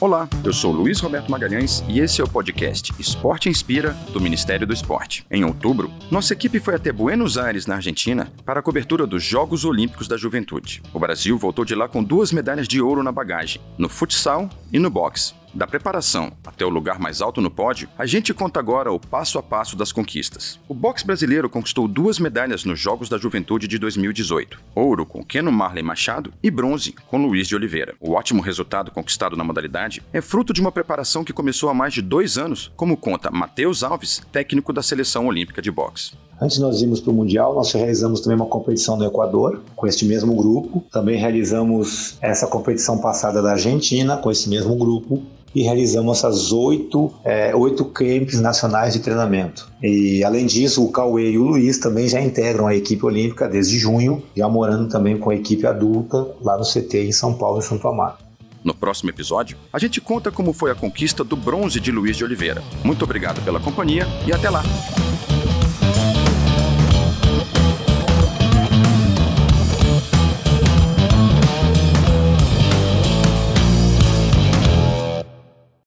Olá, eu sou Luiz Roberto Magalhães e esse é o podcast Esporte Inspira do Ministério do Esporte. Em outubro, nossa equipe foi até Buenos Aires, na Argentina, para a cobertura dos Jogos Olímpicos da Juventude. O Brasil voltou de lá com duas medalhas de ouro na bagagem, no futsal e no boxe. Da preparação até o lugar mais alto no pódio, a gente conta agora o passo a passo das conquistas. O boxe brasileiro conquistou duas medalhas nos Jogos da Juventude de 2018: ouro com Keno Marley Machado e bronze com Luiz de Oliveira. O ótimo resultado conquistado na modalidade é fruto de uma preparação que começou há mais de dois anos, como conta Matheus Alves, técnico da Seleção Olímpica de Boxe. Antes nós irmos para o Mundial, nós realizamos também uma competição no Equador, com este mesmo grupo. Também realizamos essa competição passada da Argentina, com esse mesmo grupo e realizamos essas oito, é, oito camps nacionais de treinamento. E além disso, o Cauê e o Luiz também já integram a equipe olímpica desde junho, já morando também com a equipe adulta lá no CT em São Paulo e Santo Amaro. No próximo episódio, a gente conta como foi a conquista do bronze de Luiz de Oliveira. Muito obrigado pela companhia e até lá!